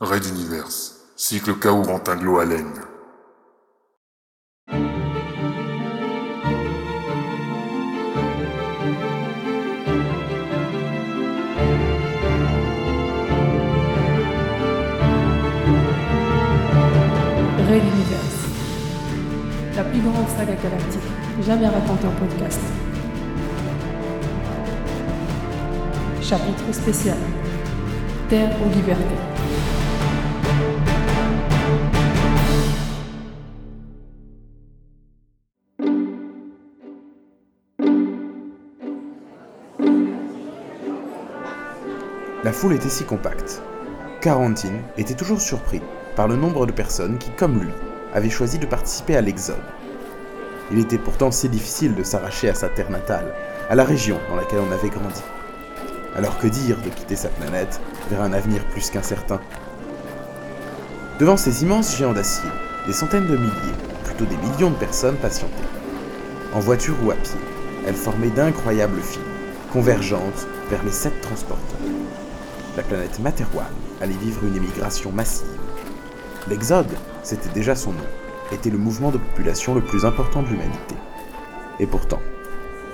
Red Universe, cycle chaos Rantinglo Allen. Red Universe, la plus grande saga galactique jamais racontée en podcast. Chapitre spécial Terre aux libertés. Foule était si compacte. Quarantine était toujours surpris par le nombre de personnes qui, comme lui, avaient choisi de participer à l'Exode. Il était pourtant si difficile de s'arracher à sa terre natale, à la région dans laquelle on avait grandi. Alors que dire de quitter sa planète vers un avenir plus qu'incertain? Devant ces immenses géants d'acier, des centaines de milliers, plutôt des millions de personnes patientaient. En voiture ou à pied, elles formaient d'incroyables files, convergentes vers les sept transporteurs. La planète Materwan allait vivre une émigration massive. L'Exode, c'était déjà son nom, était le mouvement de population le plus important de l'humanité. Et pourtant,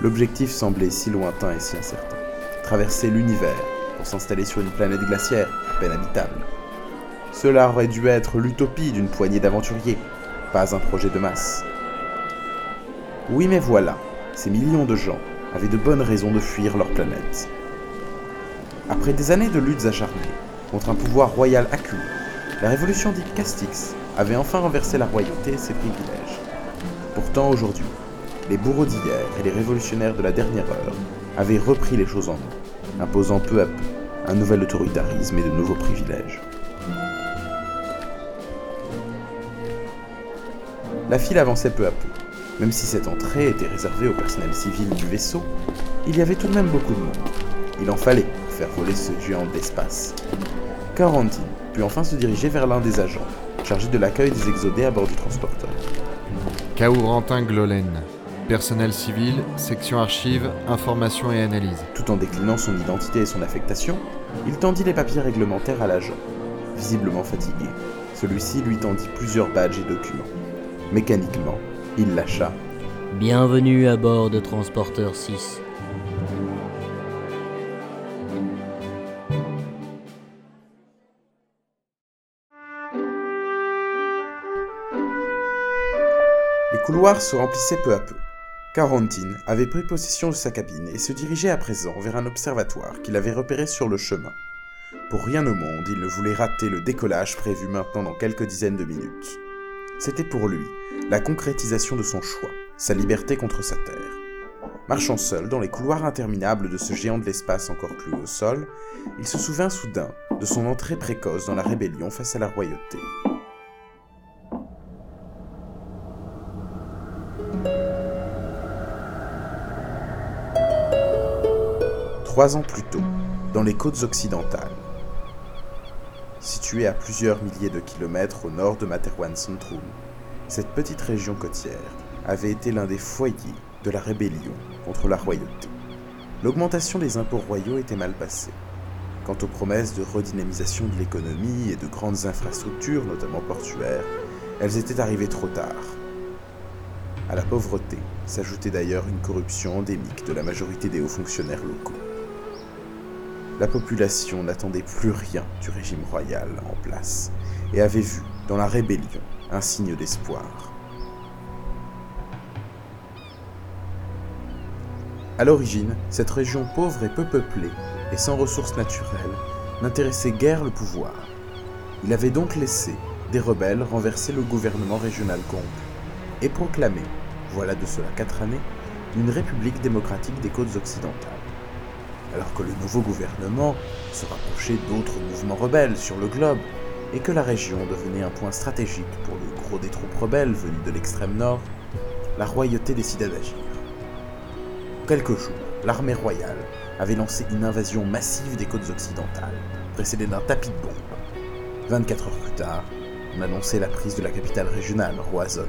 l'objectif semblait si lointain et si incertain. Traverser l'univers pour s'installer sur une planète glaciaire à peine habitable. Cela aurait dû être l'utopie d'une poignée d'aventuriers, pas un projet de masse. Oui mais voilà, ces millions de gens avaient de bonnes raisons de fuir leur planète. Après des années de luttes acharnées contre un pouvoir royal acculé, la révolution dite Castix avait enfin renversé la royauté et ses privilèges. Pourtant aujourd'hui, les bourreaux d'hier et les révolutionnaires de la dernière heure avaient repris les choses en main, imposant peu à peu un nouvel autoritarisme et de nouveaux privilèges. La file avançait peu à peu. Même si cette entrée était réservée au personnel civil du vaisseau, il y avait tout de même beaucoup de monde. Il en fallait faire voler ce géant de l'espace. Quarantine put enfin se diriger vers l'un des agents, chargé de l'accueil des exodés à bord du transporteur. Kaurentin Glolen. Personnel civil, section archives, information et analyse. Tout en déclinant son identité et son affectation, il tendit les papiers réglementaires à l'agent. Visiblement fatigué, celui-ci lui tendit plusieurs badges et documents. Mécaniquement, il lâcha. Bienvenue à bord de Transporteur 6. Les couloirs se remplissaient peu à peu. Quarantine avait pris possession de sa cabine et se dirigeait à présent vers un observatoire qu'il avait repéré sur le chemin. Pour rien au monde, il ne voulait rater le décollage prévu maintenant dans quelques dizaines de minutes. C'était pour lui la concrétisation de son choix, sa liberté contre sa terre. Marchant seul dans les couloirs interminables de ce géant de l'espace encore plus haut au sol, il se souvint soudain de son entrée précoce dans la rébellion face à la royauté. Trois ans plus tôt, dans les côtes occidentales, située à plusieurs milliers de kilomètres au nord de Materwan Centrum, cette petite région côtière avait été l'un des foyers de la rébellion contre la royauté. L'augmentation des impôts royaux était mal passée. Quant aux promesses de redynamisation de l'économie et de grandes infrastructures, notamment portuaires, elles étaient arrivées trop tard. À la pauvreté s'ajoutait d'ailleurs une corruption endémique de la majorité des hauts fonctionnaires locaux. La population n'attendait plus rien du régime royal en place et avait vu dans la rébellion un signe d'espoir. À l'origine, cette région pauvre et peu peuplée et sans ressources naturelles n'intéressait guère le pouvoir. Il avait donc laissé des rebelles renverser le gouvernement régional complet et proclamer, voilà de cela quatre années, une république démocratique des côtes occidentales. Alors que le nouveau gouvernement se rapprochait d'autres mouvements rebelles sur le globe et que la région devenait un point stratégique pour le gros des troupes rebelles venues de l'extrême nord, la royauté décida d'agir. En quelques jours, l'armée royale avait lancé une invasion massive des côtes occidentales, précédée d'un tapis de bombes. 24 heures plus tard, on annonçait la prise de la capitale régionale, Roazhon,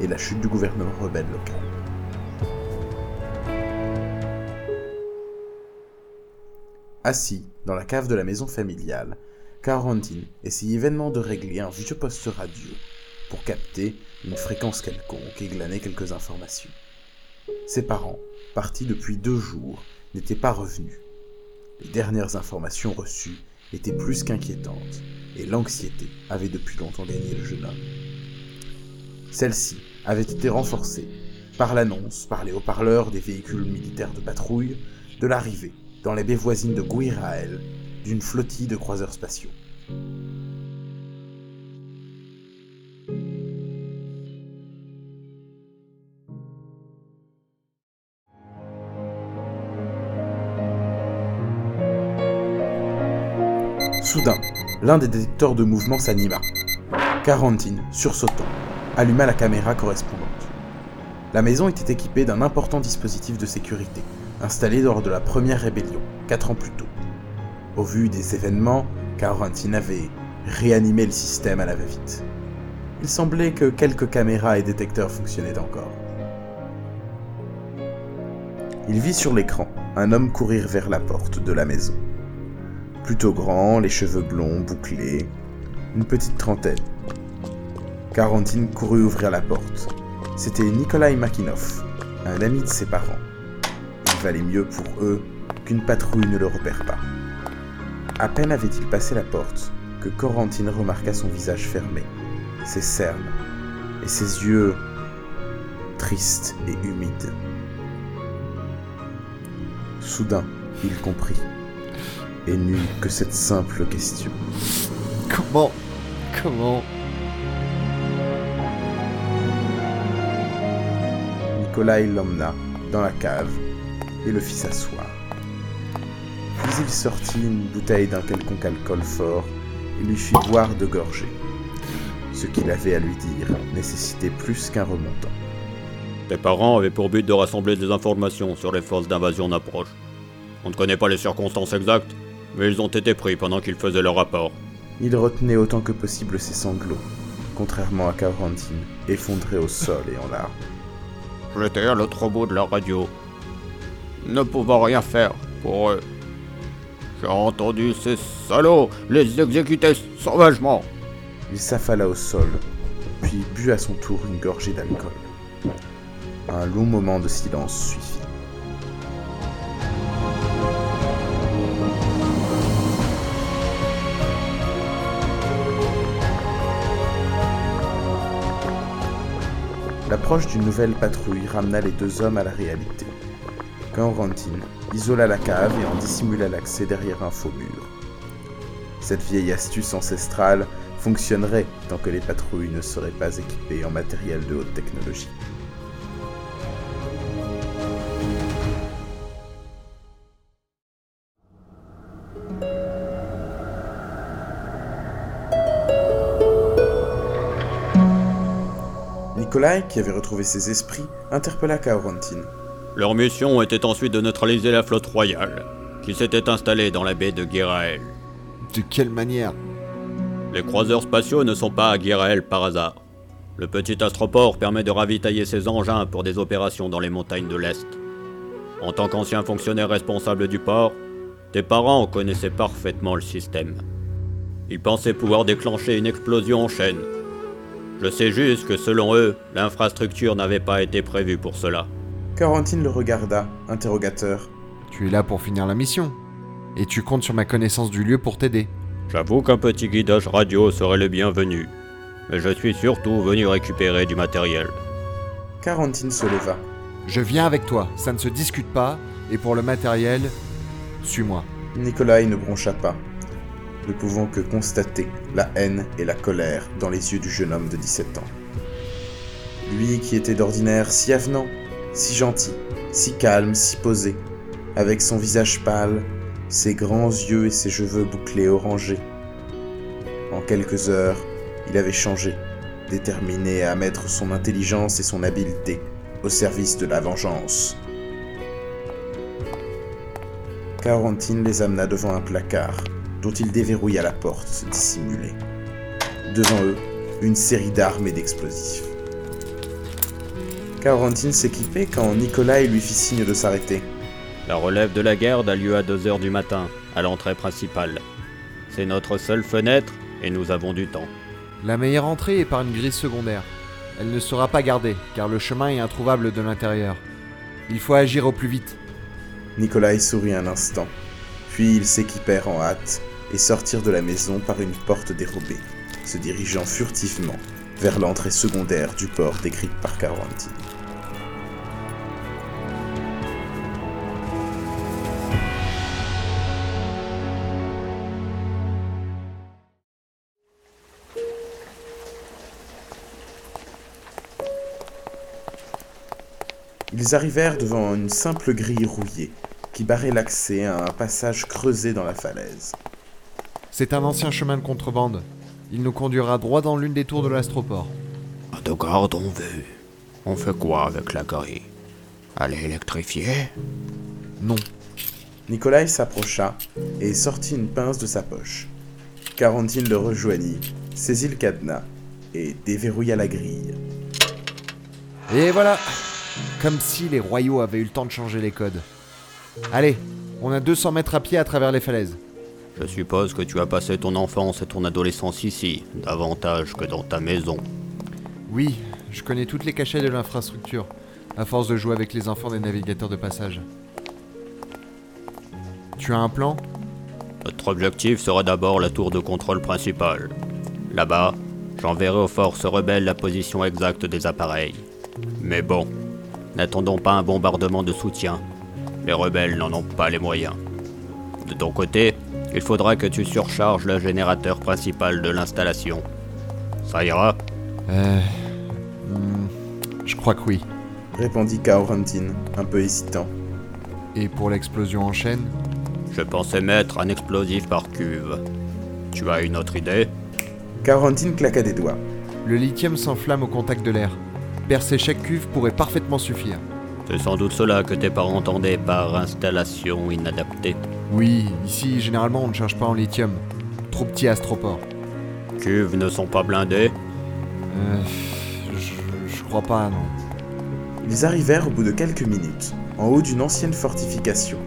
et la chute du gouvernement rebelle local. Assis dans la cave de la maison familiale, Quarantine essayait vainement de régler un vieux poste radio pour capter une fréquence quelconque et glaner quelques informations. Ses parents, partis depuis deux jours, n'étaient pas revenus. Les dernières informations reçues étaient plus qu'inquiétantes, et l'anxiété avait depuis longtemps gagné le jeune homme. Celle-ci avait été renforcée par l'annonce, par les haut-parleurs des véhicules militaires de patrouille, de l'arrivée, dans les baies voisines de Guirael, d'une flottille de croiseurs spatiaux. Soudain, l'un des détecteurs de mouvement s'anima. Quarantine, sursautant, alluma la caméra correspondante. La maison était équipée d'un important dispositif de sécurité, installé lors de la première rébellion, quatre ans plus tôt. Au vu des événements, Quarantine avait réanimé le système à la va-vite. Il semblait que quelques caméras et détecteurs fonctionnaient encore. Il vit sur l'écran un homme courir vers la porte de la maison. Plutôt grand, les cheveux blonds, bouclés, une petite trentaine. Quarantine courut ouvrir la porte. C'était Nikolai Makinov, un ami de ses parents. Valait mieux pour eux qu'une patrouille ne le repère pas. À peine avait-il passé la porte que Corentine remarqua son visage fermé, ses cernes et ses yeux tristes et humides. Soudain, il comprit et n'eut que cette simple question. Comment Comment? Nikolai l'emmena dans la cave et le fit s'asseoir. Puis il sortit une bouteille d'un quelconque alcool fort et lui fit boire de gorgées. Ce qu'il avait à lui dire nécessitait plus qu'un remontant. Tes parents avaient pour but de rassembler des informations sur les forces d'invasion en approche. On ne connaît pas les circonstances exactes, mais ils ont été pris pendant qu'ils faisaient leur rapport. Il retenait autant que possible ses sanglots, contrairement à Quarantine, effondré au sol et en larmes. J'étais à l'autre bout de la radio, ne pouvant rien faire pour eux. J'ai entendu ces salauds les exécuter sauvagement. Il s'affala au sol, puis but à son tour une gorgée d'alcool. Un long moment de silence suivit. L'approche d'une nouvelle patrouille ramena les deux hommes à la réalité. Quarantine isola la cave et en dissimula l'accès derrière un faux mur. Cette vieille astuce ancestrale fonctionnerait tant que les patrouilles ne seraient pas équipées en matériel de haute technologie. Nikolai, qui avait retrouvé ses esprits, interpella Quarantine. Leur mission était ensuite de neutraliser la flotte royale, qui s'était installée dans la baie de Guirael. De quelle manière? Les croiseurs spatiaux ne sont pas à Guirael par hasard. Le petit astroport permet de ravitailler ses engins pour des opérations dans les montagnes de l'Est. En tant qu'ancien fonctionnaire responsable du port, tes parents connaissaient parfaitement le système. Ils pensaient pouvoir déclencher une explosion en chaîne. Je sais juste que selon eux, l'infrastructure n'avait pas été prévue pour cela. Quarantine le regarda, interrogateur. Tu es là pour finir la mission. Et tu comptes sur ma connaissance du lieu pour t'aider. J'avoue qu'un petit guidage radio serait le bienvenu. Mais je suis surtout venu récupérer du matériel. Quarantine se leva. Je viens avec toi, ça ne se discute pas. Et pour le matériel, suis-moi. Nikolai ne broncha pas, ne pouvant que constater la haine et la colère dans les yeux du jeune homme de 17 ans. Lui qui était d'ordinaire si avenant, si gentil, si calme, si posé, avec son visage pâle, ses grands yeux et ses cheveux bouclés orangés. En quelques heures, il avait changé, déterminé à mettre son intelligence et son habileté au service de la vengeance. Quarantine les amena devant un placard, dont il déverrouilla la porte dissimulée. Devant eux, une série d'armes et d'explosifs. Quarantine s'équipait quand Nikolai lui fit signe de s'arrêter. La relève de la garde a lieu à 2h du matin, à l'entrée principale. C'est notre seule fenêtre et nous avons du temps. La meilleure entrée est par une grille secondaire. Elle ne sera pas gardée, car le chemin est introuvable de l'intérieur. Il faut agir au plus vite. Nikolai sourit un instant, puis ils s'équipèrent en hâte et sortirent de la maison par une porte dérobée, se dirigeant furtivement vers l'entrée secondaire du port décrite par Carantine. Ils arrivèrent devant une simple grille rouillée qui barrait l'accès à un passage creusé dans la falaise. C'est un ancien chemin de contrebande. Il nous conduira droit dans l'une des tours de l'astroport. De garde on veut. On fait quoi avec la grille? Elle est électrifiée? Non. Nikolai s'approcha et sortit une pince de sa poche. Carantine le rejoignit, saisit le cadenas et déverrouilla la grille. Et voilà Comme si les royaux avaient eu le temps de changer les codes. Allez, on a 200 mètres à pied à travers les falaises. Je suppose que tu as passé ton enfance et ton adolescence ici, davantage que dans ta maison. Oui, je connais toutes les cachets de l'infrastructure, à force de jouer avec les enfants des navigateurs de passage. Tu as un plan? Notre objectif sera d'abord la tour de contrôle principale. Là-bas, j'enverrai aux forces rebelles la position exacte des appareils. Mais bon, n'attendons pas un bombardement de soutien. Les rebelles n'en ont pas les moyens. De ton côté, il faudra que tu surcharges le générateur principal de l'installation. Ça ira Euh. hmm, je crois que oui. Répondit Kaorantin, un peu hésitant. Et pour l'explosion en chaîne? Je pensais mettre un explosif par cuve. Tu as une autre idée? Kaorantin claqua des doigts. Le lithium s'enflamme au contact de l'air. Percer chaque cuve pourrait parfaitement suffire. C'est sans doute cela que tes parents entendaient par installation inadaptée. Oui, ici, généralement, on ne cherche pas en lithium. Trop petit astroport. Cuves ne sont pas blindées Euh. Je, je crois pas, non. Ils arrivèrent au bout de quelques minutes, en haut d'une ancienne fortification,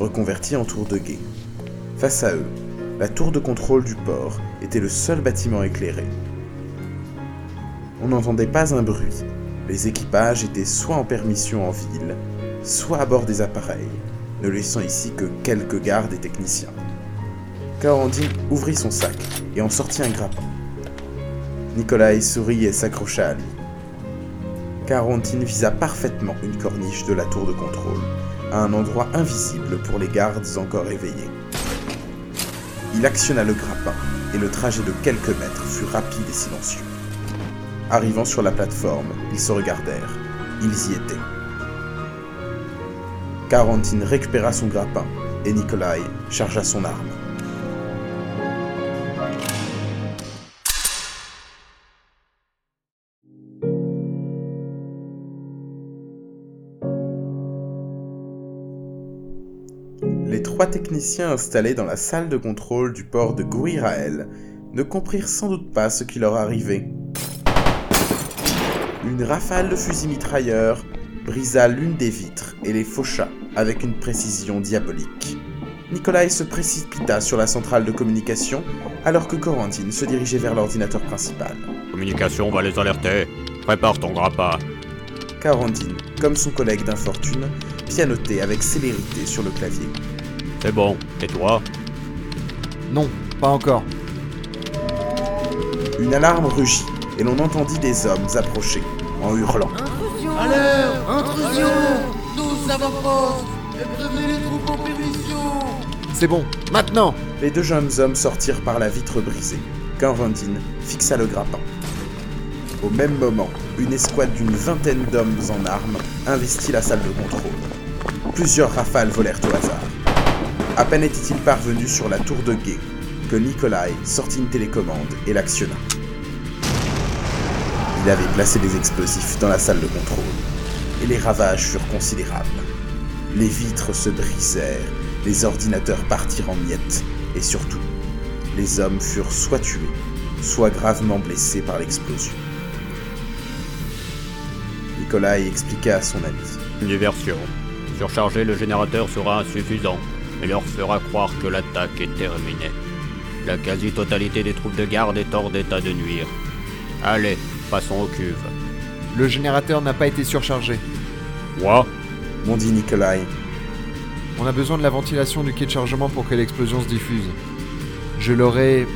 reconvertie en tour de guet. Face à eux, la tour de contrôle du port était le seul bâtiment éclairé. On n'entendait pas un bruit. Les équipages étaient soit en permission en ville, soit à bord des appareils, ne laissant ici que quelques gardes et techniciens. Karandine ouvrit son sac et en sortit un grappin. Nikolai sourit et s'accrocha à lui. Carantine visa parfaitement une corniche de la tour de contrôle, à un endroit invisible pour les gardes encore éveillés. Il actionna le grappin, et le trajet de quelques mètres fut rapide et silencieux. Arrivant sur la plateforme, ils se regardèrent. Ils y étaient. Carantine récupéra son grappin, et Nikolai chargea son arme. Les trois techniciens installés dans la salle de contrôle du port de Gouirael ne comprirent sans doute pas ce qui leur arrivait. Une rafale de fusils mitrailleurs brisa l'une des vitres et les faucha avec une précision diabolique. Nikolai se précipita sur la centrale de communication alors que Corentine se dirigeait vers l'ordinateur principal. Communication va les alerter. Prépare ton grappin. Carantine, comme son collègue d'infortune, pianotait avec célérité sur le clavier. C'est bon. Et toi? Non, pas encore. Une alarme rugit et l'on entendit des hommes approcher en hurlant. Alors, intrusion Tous avant-poste et prévenez les troupes en permission C'est bon, maintenant Les deux jeunes hommes sortirent par la vitre brisée. Carantine fixa le grappin. Au même moment, une escouade d'une vingtaine d'hommes en armes investit la salle de contrôle. Plusieurs rafales volèrent au hasard. À peine était-il parvenu sur la tour de guet que Nikolai sortit une télécommande et l'actionna. Il avait placé des explosifs dans la salle de contrôle, et les ravages furent considérables. Les vitres se brisèrent, les ordinateurs partirent en miettes, et surtout, les hommes furent soit tués, soit gravement blessés par l'explosion. Nikolai expliqua à son ami. Une diversion. Surcharger le générateur sera insuffisant et leur fera croire que l'attaque est terminée. La quasi-totalité des troupes de garde est hors d'état de nuire. Allez, passons aux cuves. Le générateur n'a pas été surchargé. Quoi m'ont dit Nikolai. On a besoin de la ventilation du quai de chargement pour que l'explosion se diffuse. Je leur ai,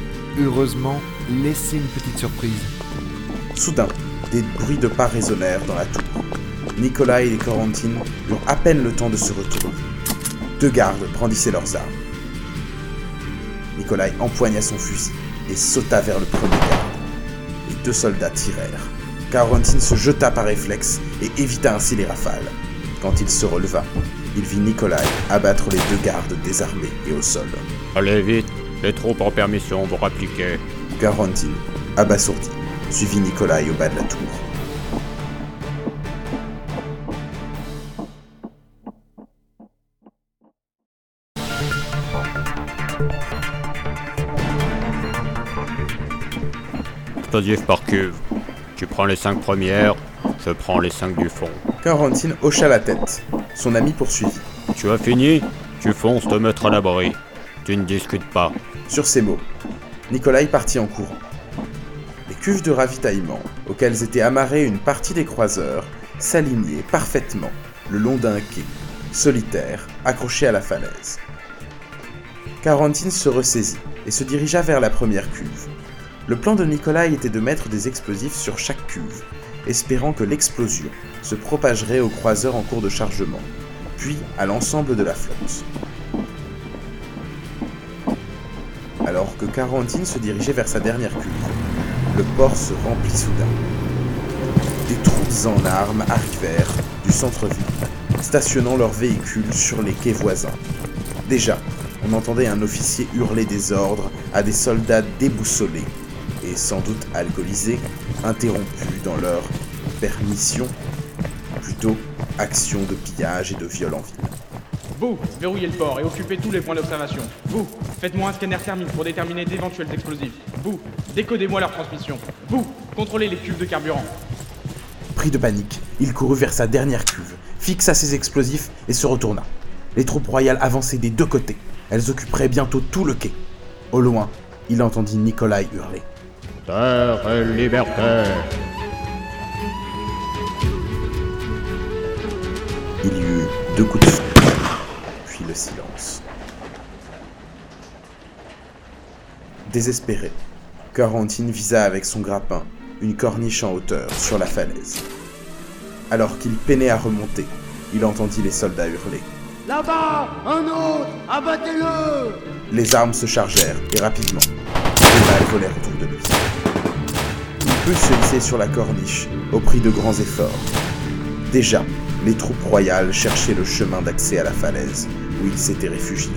heureusement, laissé une petite surprise. Soudain, des bruits de pas résonnèrent dans la tour. Nikolai et Corentine eurent à peine le temps de se retourner. Deux gardes brandissaient leurs armes. Nikolai empoigna son fusil et sauta vers le premier garde. Deux soldats tirèrent. Carantine se jeta par réflexe et évita ainsi les rafales. Quand il se releva, il vit Nikolai abattre les deux gardes désarmés et au sol. Allez vite, les troupes en permission vont rappliquer. Carantine, abasourdi, suivit Nikolai au bas de la tour. Par cuve. Tu prends les cinq premières, je prends les cinq du fond. Carantine hocha la tête. Son ami poursuivit. Tu as fini? Tu fonces te mettre à l'abri. Tu ne discutes pas. Sur ces mots, Nikolai partit en courant. Les cuves de ravitaillement, auxquelles étaient amarrés une partie des croiseurs, s'alignaient parfaitement le long d'un quai, solitaire, accroché à la falaise. Carantine se ressaisit et se dirigea vers la première cuve. Le plan de Nikolai était de mettre des explosifs sur chaque cuve, espérant que l'explosion se propagerait aux croiseurs en cours de chargement, puis à l'ensemble de la flotte. Alors que Carantine se dirigeait vers sa dernière cuve, le port se remplit soudain. Des troupes en armes arrivèrent du centre-ville, stationnant leurs véhicules sur les quais voisins. Déjà, on entendait un officier hurler des ordres à des soldats déboussolés sans doute alcoolisés, interrompus dans leur permission, plutôt action de pillage et de viol en ville. Vous, verrouillez le port et occupez tous les points d'observation. Vous, faites-moi un scanner thermique pour déterminer d'éventuels explosifs. Vous, décodez-moi leur transmission. Vous, contrôlez les cuves de carburant. Pris de panique, il courut vers sa dernière cuve, fixa ses explosifs et se retourna. Les troupes royales avançaient des deux côtés. Elles occuperaient bientôt tout le quai. Au loin, il entendit Nikolai hurler. Terre et liberté Il y eut deux coups de feu, puis le silence. Désespéré, Quarantine visa avec son grappin une corniche en hauteur sur la falaise. Alors qu'il peinait à remonter, il entendit les soldats hurler. Là-bas Un autre Abattez-le Les armes se chargèrent, et rapidement, autour de lui. Il put se hisser sur la corniche, au prix de grands efforts. Déjà, les troupes royales cherchaient le chemin d'accès à la falaise, où il s'était réfugié.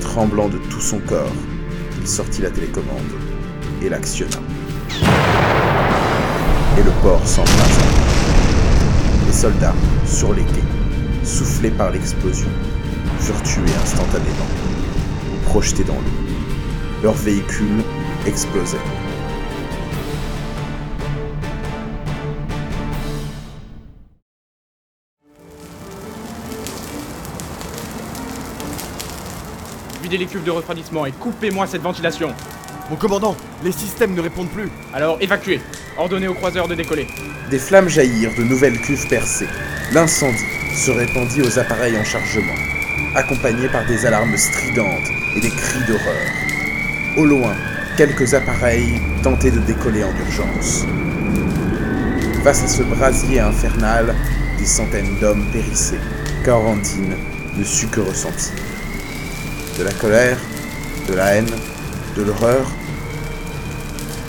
Tremblant de tout son corps, il sortit la télécommande et l'actionna. Et le port s'embrasa. Les soldats, sur les quais, soufflés par l'explosion, furent tués instantanément, ou projetés dans l'eau. Leurs véhicules explosaient. Videz les cuves de refroidissement et coupez-moi cette ventilation. Mon commandant, les systèmes ne répondent plus. Alors évacuez. Ordonnez aux croiseurs de décoller. Des flammes jaillirent de nouvelles cuves percées. L'incendie se répandit aux appareils en chargement, accompagné par des alarmes stridentes et des cris d'horreur. Au loin, quelques appareils tentaient de décoller en urgence. Face à ce brasier infernal, des centaines d'hommes périssaient. Quarantine ne sut que ressentir. De la colère, de la haine, de l'horreur,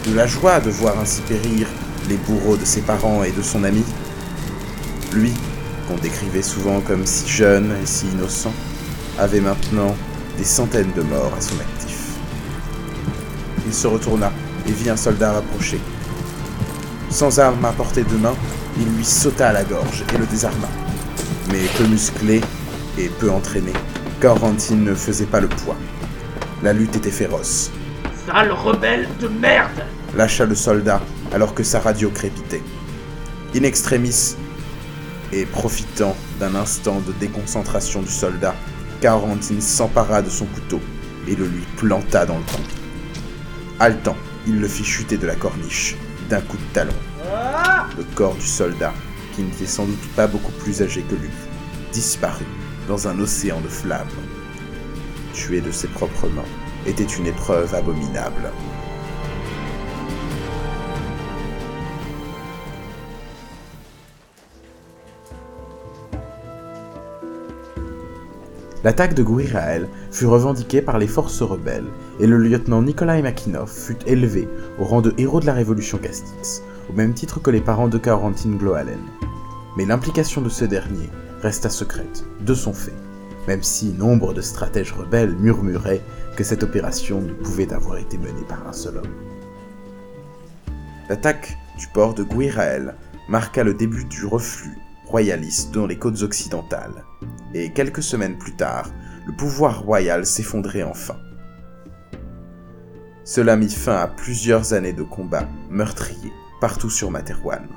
de la joie de voir ainsi périr les bourreaux de ses parents et de son ami. Lui, qu'on décrivait souvent comme si jeune et si innocent, avait maintenant des centaines de morts à son actif. Il se retourna et vit un soldat rapprocher. Sans arme à portée de main, il lui sauta à la gorge et le désarma. Mais peu musclé et peu entraîné, Quarantine ne faisait pas le poids. La lutte était féroce. Sale rebelle de merde lâcha le soldat alors que sa radio crépitait. In extremis, et profitant d'un instant de déconcentration du soldat, Quarantine s'empara de son couteau et le lui planta dans le cou. Haletant, il le fit chuter de la corniche d'un coup de talon. Le corps du soldat, qui n'était sans doute pas beaucoup plus âgé que lui, disparut dans un océan de flammes. Tué de ses propres mains était une épreuve abominable. L'attaque de Guirael fut revendiquée par les forces rebelles et le lieutenant Nikolai Makinov fut élevé au rang de héros de la révolution Castix, au même titre que les parents de Carontine Gloalen. Mais l'implication de ce dernier resta secrète, de son fait, même si nombre de stratèges rebelles murmuraient que cette opération ne pouvait avoir été menée par un seul homme. L'attaque du port de Guirael marqua le début du reflux royaliste dans les côtes occidentales, et quelques semaines plus tard, le pouvoir royal s'effondrait enfin. Cela mit fin à plusieurs années de combats meurtriers partout sur Materwan.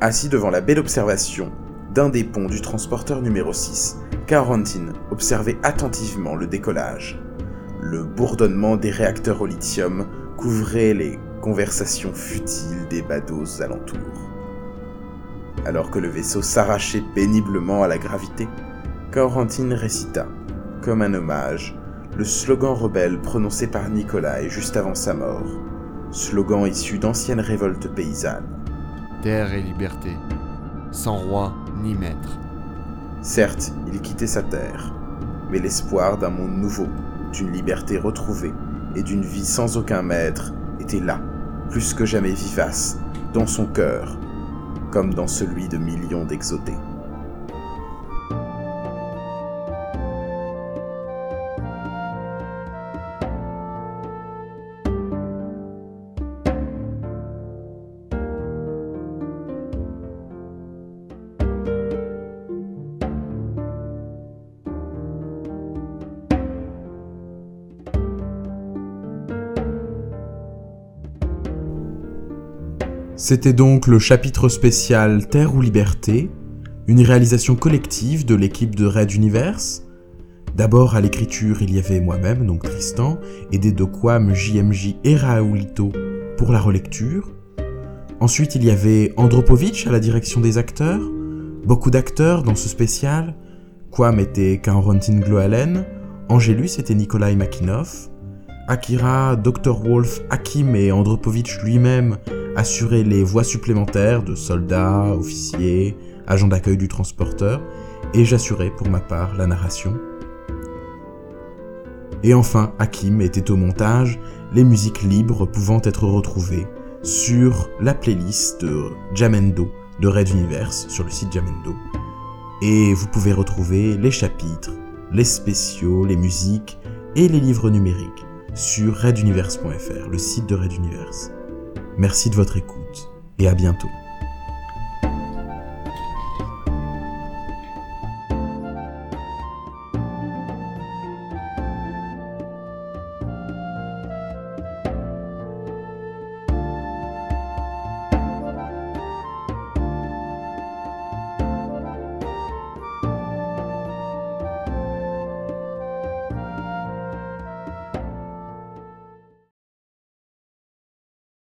Assis devant la belle observation d'un des ponts du transporteur numéro 6, Quarantine observait attentivement le décollage. Le bourdonnement des réacteurs au lithium couvrait les conversations futiles des badauds alentours. Alors que le vaisseau s'arrachait péniblement à la gravité, Quarantine récita, comme un hommage, le slogan rebelle prononcé par Nikolai juste avant sa mort, slogan issu d'anciennes révoltes paysannes. Terre et liberté, sans roi ni maître. Certes, il quittait sa terre, mais l'espoir d'un monde nouveau, d'une liberté retrouvée et d'une vie sans aucun maître était là, plus que jamais vivace, dans son cœur, comme dans celui de millions d'exotés. C'était donc le chapitre spécial Terre ou Liberté, une réalisation collective de l'équipe de Red Universe. D'abord à l'écriture, il y avait moi-même, donc Tristan, aidé de Quam, JMJ et Raoulito pour la relecture. Ensuite, il y avait Andropovitch à la direction des acteurs, beaucoup d'acteurs dans ce spécial. Quam était Kaorantin Gloalen, Angelus était Nikolai Makinov, Akira, Dr. Wolf, Hakim et Andropovitch lui-même assuraient les voix supplémentaires de soldats, officiers, agents d'accueil du transporteur, et j'assurais pour ma part la narration. Et enfin, Hakim était au montage, les musiques libres pouvant être retrouvées sur la playlist de Jamendo de Red Universe sur le site Jamendo. Et vous pouvez retrouver les chapitres, les spéciaux, les musiques et les livres numériques sur reduniverse.fr, le site de Red Universe. Merci de votre écoute et à bientôt.